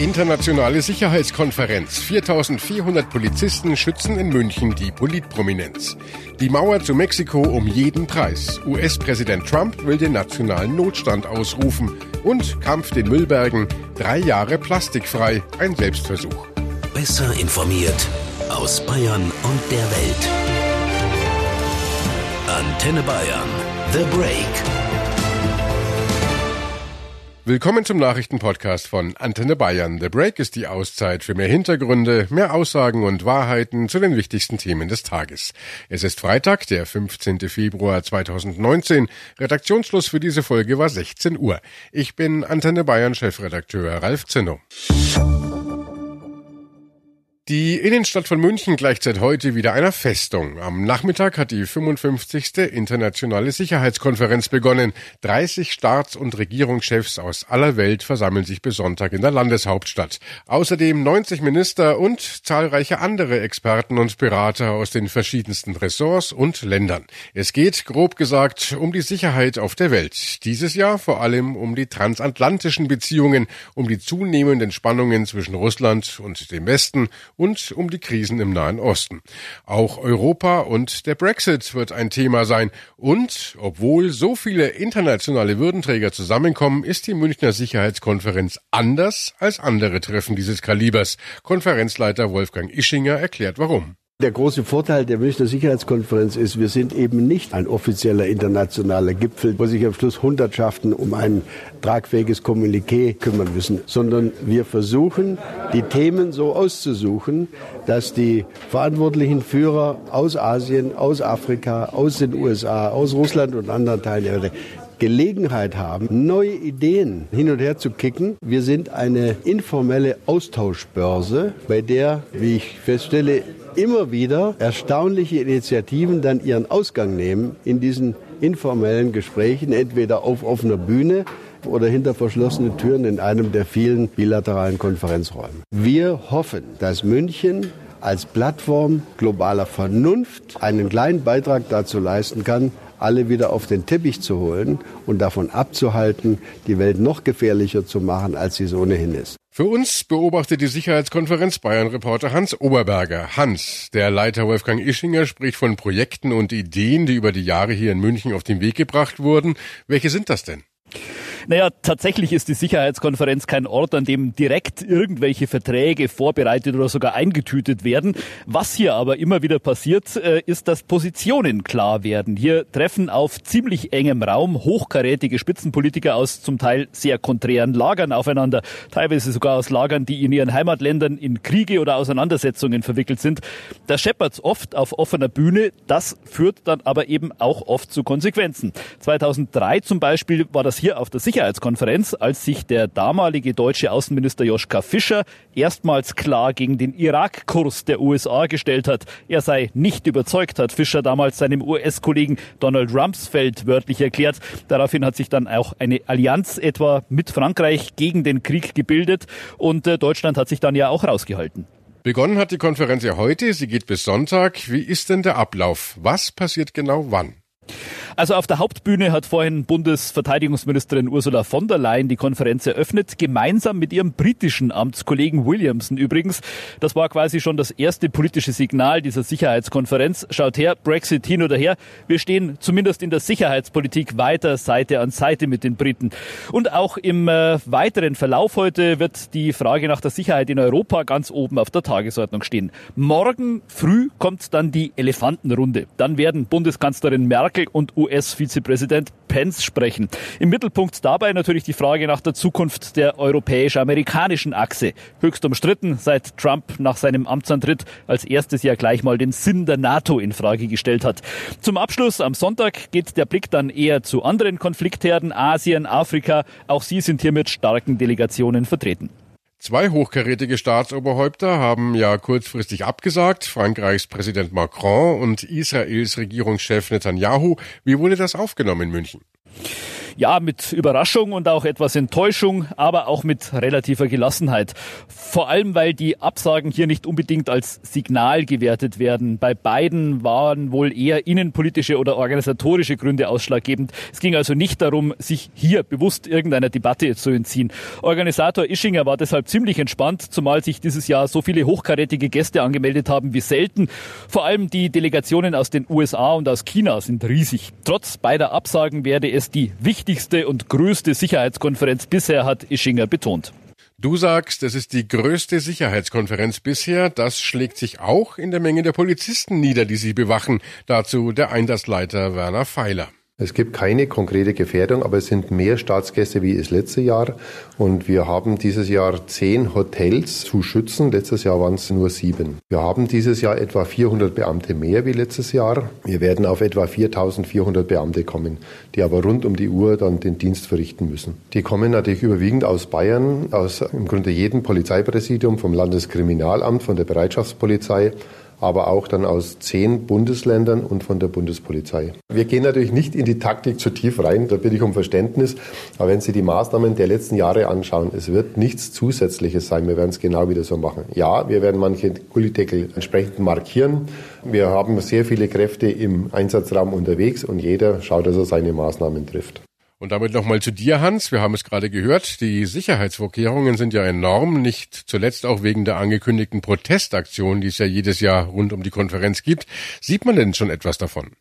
Internationale Sicherheitskonferenz. 4400 Polizisten schützen in München die Politprominenz. Die Mauer zu Mexiko um jeden Preis. US-Präsident Trump will den nationalen Notstand ausrufen. Und Kampf den Müllbergen. Drei Jahre plastikfrei. Ein Selbstversuch. Besser informiert aus Bayern und der Welt. Antenne Bayern. The Break. Willkommen zum Nachrichtenpodcast von Antenne Bayern. The Break ist die Auszeit für mehr Hintergründe, mehr Aussagen und Wahrheiten zu den wichtigsten Themen des Tages. Es ist Freitag, der 15. Februar 2019. Redaktionsschluss für diese Folge war 16 Uhr. Ich bin Antenne Bayern Chefredakteur Ralf Zinno. Die Innenstadt von München gleicht seit heute wieder einer Festung. Am Nachmittag hat die 55. internationale Sicherheitskonferenz begonnen. 30 Staats- und Regierungschefs aus aller Welt versammeln sich bis Sonntag in der Landeshauptstadt. Außerdem 90 Minister und zahlreiche andere Experten und Berater aus den verschiedensten Ressorts und Ländern. Es geht, grob gesagt, um die Sicherheit auf der Welt. Dieses Jahr vor allem um die transatlantischen Beziehungen, um die zunehmenden Spannungen zwischen Russland und dem Westen und um die Krisen im Nahen Osten. Auch Europa und der Brexit wird ein Thema sein. Und obwohl so viele internationale Würdenträger zusammenkommen, ist die Münchner Sicherheitskonferenz anders als andere Treffen dieses Kalibers. Konferenzleiter Wolfgang Ischinger erklärt warum. Der große Vorteil der Münchner Sicherheitskonferenz ist, wir sind eben nicht ein offizieller internationaler Gipfel, wo sich am Schluss Hundertschaften um ein tragfähiges Kommuniqué kümmern müssen, sondern wir versuchen, die Themen so auszusuchen, dass die verantwortlichen Führer aus Asien, aus Afrika, aus den USA, aus Russland und anderen Teilen der Welt Gelegenheit haben, neue Ideen hin und her zu kicken. Wir sind eine informelle Austauschbörse, bei der, wie ich feststelle, immer wieder erstaunliche Initiativen dann ihren Ausgang nehmen in diesen informellen Gesprächen, entweder auf offener Bühne oder hinter verschlossenen Türen in einem der vielen bilateralen Konferenzräume. Wir hoffen, dass München als Plattform globaler Vernunft einen kleinen Beitrag dazu leisten kann, alle wieder auf den Teppich zu holen und davon abzuhalten, die Welt noch gefährlicher zu machen, als sie es ohnehin ist. Für uns beobachtet die Sicherheitskonferenz Bayern-Reporter Hans Oberberger. Hans, der Leiter Wolfgang Ischinger, spricht von Projekten und Ideen, die über die Jahre hier in München auf den Weg gebracht wurden. Welche sind das denn? Naja, tatsächlich ist die Sicherheitskonferenz kein Ort, an dem direkt irgendwelche Verträge vorbereitet oder sogar eingetütet werden. Was hier aber immer wieder passiert, äh, ist, dass Positionen klar werden. Hier treffen auf ziemlich engem Raum hochkarätige Spitzenpolitiker aus zum Teil sehr konträren Lagern aufeinander, teilweise sogar aus Lagern, die in ihren Heimatländern in Kriege oder Auseinandersetzungen verwickelt sind. Da scheppert's oft auf offener Bühne, das führt dann aber eben auch oft zu Konsequenzen. 2003 zum Beispiel war das hier auf der Sicherheitskonferenz, als sich der damalige deutsche Außenminister Joschka Fischer erstmals klar gegen den Irakkurs der USA gestellt hat. Er sei nicht überzeugt, hat Fischer damals seinem US-Kollegen Donald Rumsfeld wörtlich erklärt. Daraufhin hat sich dann auch eine Allianz etwa mit Frankreich gegen den Krieg gebildet und äh, Deutschland hat sich dann ja auch rausgehalten. Begonnen hat die Konferenz ja heute, sie geht bis Sonntag. Wie ist denn der Ablauf? Was passiert genau wann? Also auf der Hauptbühne hat vorhin Bundesverteidigungsministerin Ursula von der Leyen die Konferenz eröffnet, gemeinsam mit ihrem britischen Amtskollegen Williamson übrigens. Das war quasi schon das erste politische Signal dieser Sicherheitskonferenz. Schaut her, Brexit hin oder her. Wir stehen zumindest in der Sicherheitspolitik weiter Seite an Seite mit den Briten. Und auch im äh, weiteren Verlauf heute wird die Frage nach der Sicherheit in Europa ganz oben auf der Tagesordnung stehen. Morgen früh kommt dann die Elefantenrunde. Dann werden Bundeskanzlerin Merkel und US-Vizepräsident Pence sprechen. Im Mittelpunkt dabei natürlich die Frage nach der Zukunft der europäisch-amerikanischen Achse. Höchst umstritten, seit Trump nach seinem Amtsantritt als erstes Jahr gleich mal den Sinn der NATO in Frage gestellt hat. Zum Abschluss am Sonntag geht der Blick dann eher zu anderen Konfliktherden, Asien, Afrika. Auch sie sind hier mit starken Delegationen vertreten. Zwei hochkarätige Staatsoberhäupter haben ja kurzfristig abgesagt, Frankreichs Präsident Macron und Israels Regierungschef Netanyahu. Wie wurde das aufgenommen in München? Ja, mit Überraschung und auch etwas Enttäuschung, aber auch mit relativer Gelassenheit. Vor allem, weil die Absagen hier nicht unbedingt als Signal gewertet werden. Bei beiden waren wohl eher innenpolitische oder organisatorische Gründe ausschlaggebend. Es ging also nicht darum, sich hier bewusst irgendeiner Debatte zu entziehen. Organisator Ischinger war deshalb ziemlich entspannt, zumal sich dieses Jahr so viele hochkarätige Gäste angemeldet haben wie selten. Vor allem die Delegationen aus den USA und aus China sind riesig. Trotz beider Absagen werde es die wichtigste und größte Sicherheitskonferenz bisher, hat Ischinger betont. Du sagst, es ist die größte Sicherheitskonferenz bisher. Das schlägt sich auch in der Menge der Polizisten nieder, die sie bewachen. Dazu der Einsatzleiter Werner Pfeiler. Es gibt keine konkrete Gefährdung, aber es sind mehr Staatsgäste wie das letzte Jahr. Und wir haben dieses Jahr zehn Hotels zu schützen. Letztes Jahr waren es nur sieben. Wir haben dieses Jahr etwa 400 Beamte mehr wie letztes Jahr. Wir werden auf etwa 4400 Beamte kommen, die aber rund um die Uhr dann den Dienst verrichten müssen. Die kommen natürlich überwiegend aus Bayern, aus im Grunde jedem Polizeipräsidium, vom Landeskriminalamt, von der Bereitschaftspolizei aber auch dann aus zehn Bundesländern und von der Bundespolizei. Wir gehen natürlich nicht in die Taktik zu tief rein, da bitte ich um Verständnis. Aber wenn Sie die Maßnahmen der letzten Jahre anschauen, es wird nichts Zusätzliches sein. Wir werden es genau wieder so machen. Ja, wir werden manche Gullideckel entsprechend markieren. Wir haben sehr viele Kräfte im Einsatzraum unterwegs und jeder schaut, dass er seine Maßnahmen trifft. Und damit nochmal zu dir, Hans. Wir haben es gerade gehört. Die Sicherheitsvorkehrungen sind ja enorm, nicht zuletzt auch wegen der angekündigten Protestaktion, die es ja jedes Jahr rund um die Konferenz gibt. Sieht man denn schon etwas davon?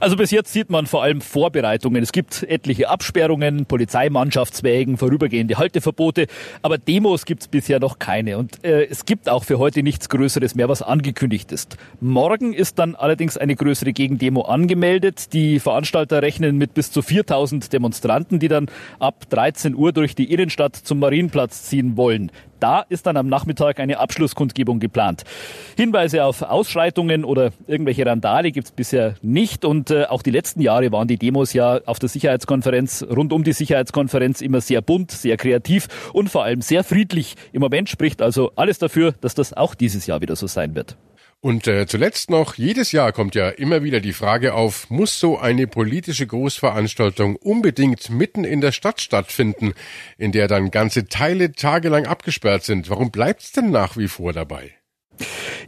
Also bis jetzt sieht man vor allem Vorbereitungen. Es gibt etliche Absperrungen, Polizeimannschaftswägen, vorübergehende Halteverbote, aber Demos gibt es bisher noch keine. Und äh, es gibt auch für heute nichts Größeres mehr, was angekündigt ist. Morgen ist dann allerdings eine größere Gegendemo angemeldet. Die Veranstalter rechnen mit bis zu 4000 Demonstranten, die dann ab 13 Uhr durch die Innenstadt zum Marienplatz ziehen wollen. Da ist dann am Nachmittag eine Abschlusskundgebung geplant. Hinweise auf Ausschreitungen oder irgendwelche Randale gibt es bisher nicht. Und äh, auch die letzten Jahre waren die Demos ja auf der Sicherheitskonferenz, rund um die Sicherheitskonferenz immer sehr bunt, sehr kreativ und vor allem sehr friedlich. Im Moment spricht also alles dafür, dass das auch dieses Jahr wieder so sein wird. Und äh, zuletzt noch, jedes Jahr kommt ja immer wieder die Frage auf, muss so eine politische Großveranstaltung unbedingt mitten in der Stadt stattfinden, in der dann ganze Teile tagelang abgesperrt sind? Warum bleibt's denn nach wie vor dabei?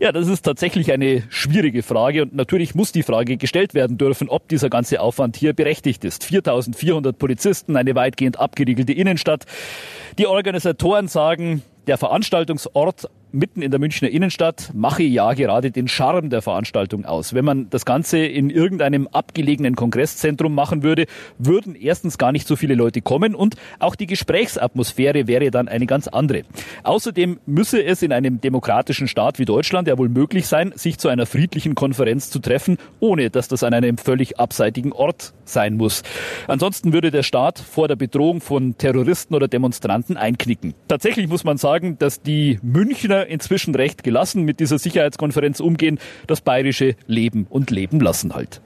Ja, das ist tatsächlich eine schwierige Frage und natürlich muss die Frage gestellt werden dürfen, ob dieser ganze Aufwand hier berechtigt ist. 4400 Polizisten, eine weitgehend abgeriegelte Innenstadt. Die Organisatoren sagen, der Veranstaltungsort mitten in der Münchner Innenstadt mache ja gerade den Charme der Veranstaltung aus. Wenn man das Ganze in irgendeinem abgelegenen Kongresszentrum machen würde, würden erstens gar nicht so viele Leute kommen und auch die Gesprächsatmosphäre wäre dann eine ganz andere. Außerdem müsse es in einem demokratischen Staat wie Deutschland ja wohl möglich sein, sich zu einer friedlichen Konferenz zu treffen, ohne dass das an einem völlig abseitigen Ort sein muss. Ansonsten würde der Staat vor der Bedrohung von Terroristen oder Demonstranten einknicken. Tatsächlich muss man sagen, dass die Münchner inzwischen recht gelassen mit dieser Sicherheitskonferenz umgehen. Das bayerische Leben und Leben lassen halt.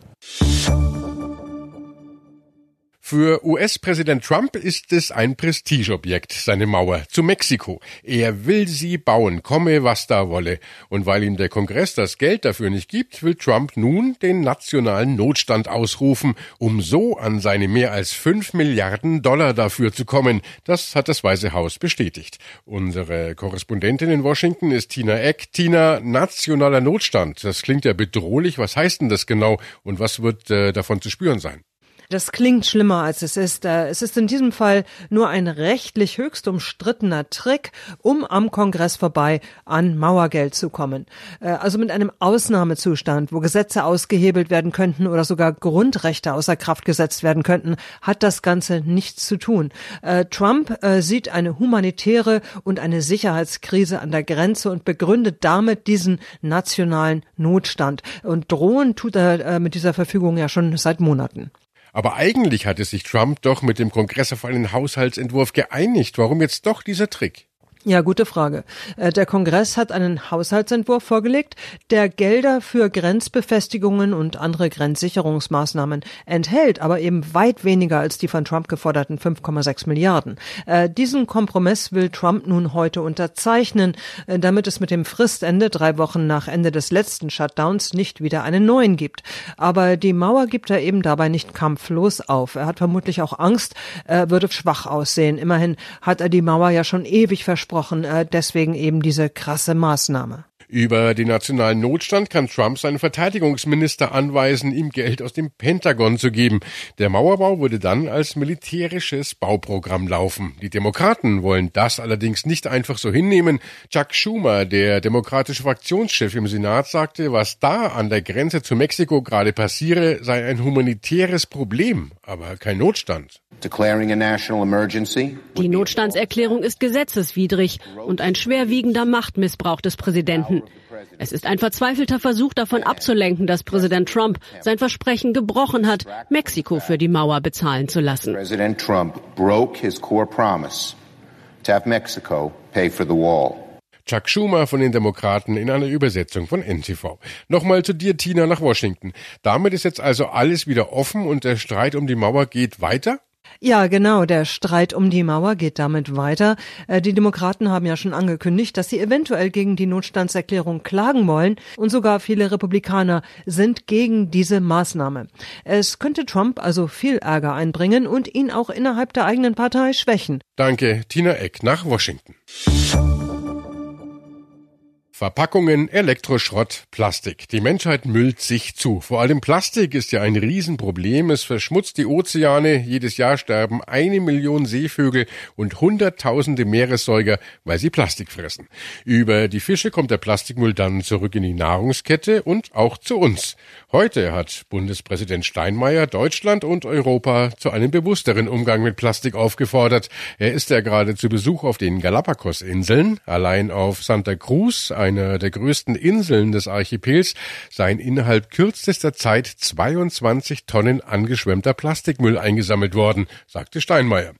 Für US-Präsident Trump ist es ein Prestigeobjekt, seine Mauer zu Mexiko. Er will sie bauen, komme was da wolle. Und weil ihm der Kongress das Geld dafür nicht gibt, will Trump nun den nationalen Notstand ausrufen, um so an seine mehr als fünf Milliarden Dollar dafür zu kommen. Das hat das Weiße Haus bestätigt. Unsere Korrespondentin in Washington ist Tina Eck. Tina, nationaler Notstand. Das klingt ja bedrohlich. Was heißt denn das genau und was wird äh, davon zu spüren sein? Das klingt schlimmer, als es ist. Äh, es ist in diesem Fall nur ein rechtlich höchst umstrittener Trick, um am Kongress vorbei an Mauergeld zu kommen. Äh, also mit einem Ausnahmezustand, wo Gesetze ausgehebelt werden könnten oder sogar Grundrechte außer Kraft gesetzt werden könnten, hat das Ganze nichts zu tun. Äh, Trump sieht eine humanitäre und eine Sicherheitskrise an der Grenze und begründet damit diesen nationalen Notstand. Und drohen tut er mit dieser Verfügung ja schon seit Monaten. Aber eigentlich hatte sich Trump doch mit dem Kongress auf einen Haushaltsentwurf geeinigt. Warum jetzt doch dieser Trick? Ja, gute Frage. Äh, der Kongress hat einen Haushaltsentwurf vorgelegt, der Gelder für Grenzbefestigungen und andere Grenzsicherungsmaßnahmen enthält, aber eben weit weniger als die von Trump geforderten 5,6 Milliarden. Äh, diesen Kompromiss will Trump nun heute unterzeichnen, äh, damit es mit dem Fristende drei Wochen nach Ende des letzten Shutdowns nicht wieder einen neuen gibt. Aber die Mauer gibt er eben dabei nicht kampflos auf. Er hat vermutlich auch Angst, er würde schwach aussehen. Immerhin hat er die Mauer ja schon ewig versprochen angesprochen, äh, deswegen eben diese krasse Maßnahme. Über den nationalen Notstand kann Trump seinen Verteidigungsminister anweisen, ihm Geld aus dem Pentagon zu geben. Der Mauerbau würde dann als militärisches Bauprogramm laufen. Die Demokraten wollen das allerdings nicht einfach so hinnehmen. Chuck Schumer, der demokratische Fraktionschef im Senat, sagte, was da an der Grenze zu Mexiko gerade passiere, sei ein humanitäres Problem, aber kein Notstand. Die Notstandserklärung ist gesetzeswidrig und ein schwerwiegender Machtmissbrauch des Präsidenten. Es ist ein verzweifelter Versuch davon abzulenken, dass Präsident Trump sein Versprechen gebrochen hat, Mexiko für die Mauer bezahlen zu lassen. Präsident Trump broke his core promise to have Mexico pay for the wall. Chuck Schumer von den Demokraten in einer Übersetzung von NTV. Nochmal zu dir, Tina, nach Washington. Damit ist jetzt also alles wieder offen und der Streit um die Mauer geht weiter? Ja, genau. Der Streit um die Mauer geht damit weiter. Äh, die Demokraten haben ja schon angekündigt, dass sie eventuell gegen die Notstandserklärung klagen wollen. Und sogar viele Republikaner sind gegen diese Maßnahme. Es könnte Trump also viel Ärger einbringen und ihn auch innerhalb der eigenen Partei schwächen. Danke, Tina Eck nach Washington. Verpackungen, Elektroschrott, Plastik. Die Menschheit müllt sich zu. Vor allem Plastik ist ja ein Riesenproblem. Es verschmutzt die Ozeane. Jedes Jahr sterben eine Million Seevögel und hunderttausende Meeressäuger, weil sie Plastik fressen. Über die Fische kommt der Plastikmüll dann zurück in die Nahrungskette und auch zu uns. Heute hat Bundespräsident Steinmeier Deutschland und Europa zu einem bewussteren Umgang mit Plastik aufgefordert. Er ist ja gerade zu Besuch auf den Galapagos-Inseln. Allein auf Santa Cruz, einer der größten Inseln des Archipels, seien innerhalb kürzester Zeit 22 Tonnen angeschwemmter Plastikmüll eingesammelt worden, sagte Steinmeier.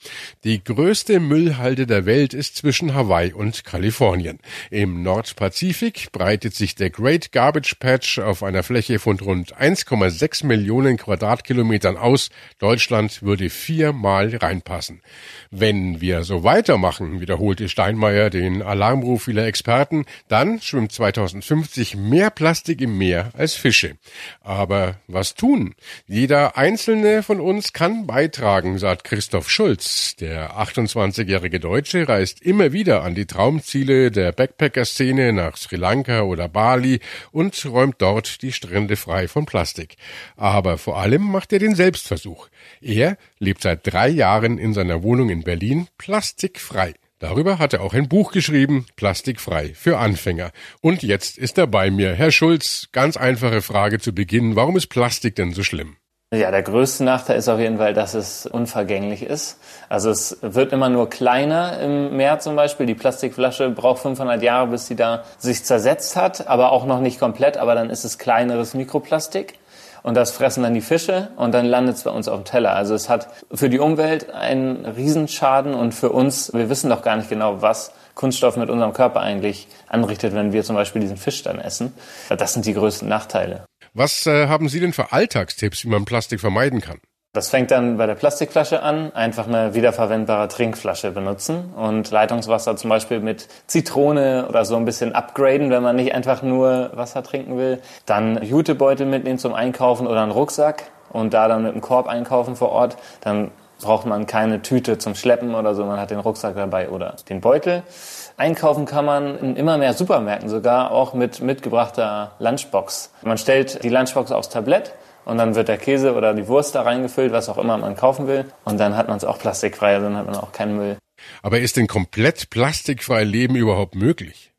Die größte Müllhalde der Welt ist zwischen Hawaii und Kalifornien. Im Nordpazifik breitet sich der Great Garbage Patch auf einer Fläche von rund 1,6 Millionen Quadratkilometern aus. Deutschland würde viermal reinpassen. Wenn wir so weitermachen, wiederholte Steinmeier den Alarmruf vieler Experten, dann schwimmt 2050 mehr Plastik im Meer als Fische. Aber was tun? Jeder einzelne von uns kann beitragen, sagt Christoph Schulz. Der 28-jährige Deutsche reist immer wieder an die Traumziele der Backpacker-Szene nach Sri Lanka oder Bali und räumt dort die Strände frei von Plastik. Aber vor allem macht er den Selbstversuch. Er lebt seit drei Jahren in seiner Wohnung in Berlin plastikfrei. Darüber hat er auch ein Buch geschrieben, Plastikfrei für Anfänger. Und jetzt ist er bei mir. Herr Schulz, ganz einfache Frage zu Beginn. Warum ist Plastik denn so schlimm? Ja, der größte Nachteil ist auf jeden Fall, dass es unvergänglich ist. Also es wird immer nur kleiner im Meer zum Beispiel. Die Plastikflasche braucht 500 Jahre, bis sie da sich zersetzt hat, aber auch noch nicht komplett. Aber dann ist es kleineres Mikroplastik und das fressen dann die Fische und dann landet es bei uns auf dem Teller. Also es hat für die Umwelt einen Riesenschaden und für uns, wir wissen doch gar nicht genau, was Kunststoff mit unserem Körper eigentlich anrichtet, wenn wir zum Beispiel diesen Fisch dann essen. Das sind die größten Nachteile. Was äh, haben Sie denn für Alltagstipps, wie man Plastik vermeiden kann? Das fängt dann bei der Plastikflasche an, einfach eine wiederverwendbare Trinkflasche benutzen und Leitungswasser zum Beispiel mit Zitrone oder so ein bisschen upgraden, wenn man nicht einfach nur Wasser trinken will. Dann Jutebeutel mitnehmen zum Einkaufen oder einen Rucksack und da dann mit einem Korb einkaufen vor Ort. Dann braucht man keine Tüte zum Schleppen oder so, man hat den Rucksack dabei oder den Beutel. Einkaufen kann man in immer mehr Supermärkten sogar auch mit mitgebrachter Lunchbox. Man stellt die Lunchbox aufs Tablett und dann wird der Käse oder die Wurst da reingefüllt, was auch immer man kaufen will. Und dann hat man es auch plastikfrei, also dann hat man auch keinen Müll. Aber ist denn komplett plastikfrei Leben überhaupt möglich?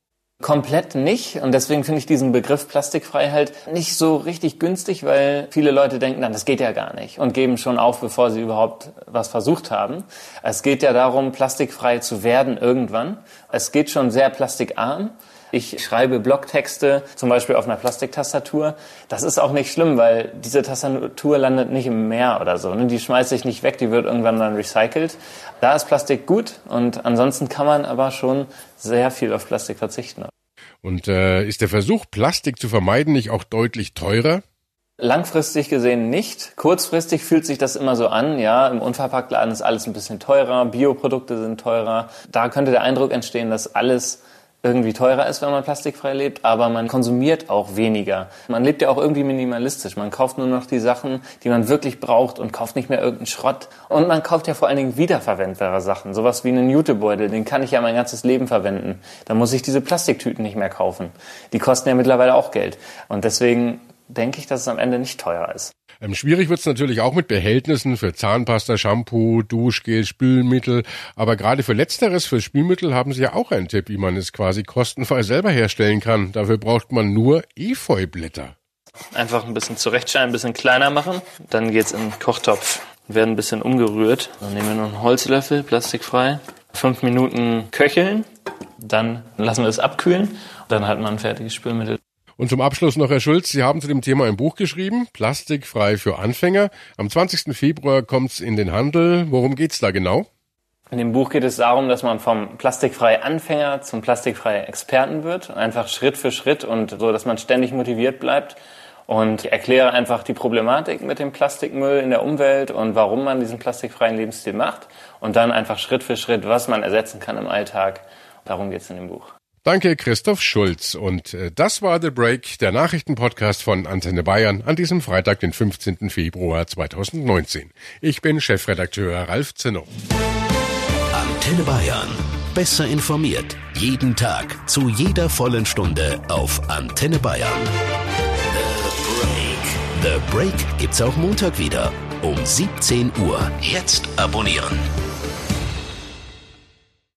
Komplett nicht. Und deswegen finde ich diesen Begriff Plastikfreiheit nicht so richtig günstig, weil viele Leute denken, dann, das geht ja gar nicht und geben schon auf, bevor sie überhaupt was versucht haben. Es geht ja darum, plastikfrei zu werden irgendwann. Es geht schon sehr plastikarm. Ich schreibe Blogtexte, zum Beispiel auf einer Plastiktastatur. Das ist auch nicht schlimm, weil diese Tastatur landet nicht im Meer oder so. Ne? Die schmeiße ich nicht weg, die wird irgendwann dann recycelt. Da ist Plastik gut und ansonsten kann man aber schon sehr viel auf Plastik verzichten. Und äh, ist der Versuch, Plastik zu vermeiden, nicht auch deutlich teurer? Langfristig gesehen nicht. Kurzfristig fühlt sich das immer so an, ja, im Unverpacktladen ist alles ein bisschen teurer, Bioprodukte sind teurer. Da könnte der Eindruck entstehen, dass alles irgendwie teurer ist, wenn man plastikfrei lebt, aber man konsumiert auch weniger. Man lebt ja auch irgendwie minimalistisch. Man kauft nur noch die Sachen, die man wirklich braucht und kauft nicht mehr irgendeinen Schrott. Und man kauft ja vor allen Dingen wiederverwendbare Sachen. Sowas wie einen Jutebeutel, den kann ich ja mein ganzes Leben verwenden. Da muss ich diese Plastiktüten nicht mehr kaufen. Die kosten ja mittlerweile auch Geld. Und deswegen denke ich, dass es am Ende nicht teuer ist. Ähm, schwierig wird es natürlich auch mit Behältnissen für Zahnpasta, Shampoo, Duschgel, Spülmittel. Aber gerade für Letzteres, für Spülmittel, haben Sie ja auch einen Tipp, wie man es quasi kostenfrei selber herstellen kann. Dafür braucht man nur Efeublätter. Einfach ein bisschen zurechtschneiden, ein bisschen kleiner machen. Dann geht's in den Kochtopf. Werden ein bisschen umgerührt. Dann nehmen wir noch einen Holzlöffel, plastikfrei. Fünf Minuten köcheln. Dann lassen wir es abkühlen. Dann hat man ein fertiges Spülmittel. Und zum Abschluss noch, Herr Schulz, Sie haben zu dem Thema ein Buch geschrieben, Plastikfrei für Anfänger. Am 20. Februar kommt's in den Handel. Worum geht's da genau? In dem Buch geht es darum, dass man vom plastikfrei Anfänger zum plastikfrei Experten wird. Einfach Schritt für Schritt und so, dass man ständig motiviert bleibt. Und ich erkläre einfach die Problematik mit dem Plastikmüll in der Umwelt und warum man diesen plastikfreien Lebensstil macht. Und dann einfach Schritt für Schritt, was man ersetzen kann im Alltag. Darum geht's in dem Buch. Danke, Christoph Schulz. Und äh, das war The Break, der Nachrichtenpodcast von Antenne Bayern an diesem Freitag, den 15. Februar 2019. Ich bin Chefredakteur Ralf Zinno. Antenne Bayern. Besser informiert. Jeden Tag. Zu jeder vollen Stunde auf Antenne Bayern. The Break. The Break gibt's auch Montag wieder. Um 17 Uhr. Jetzt abonnieren.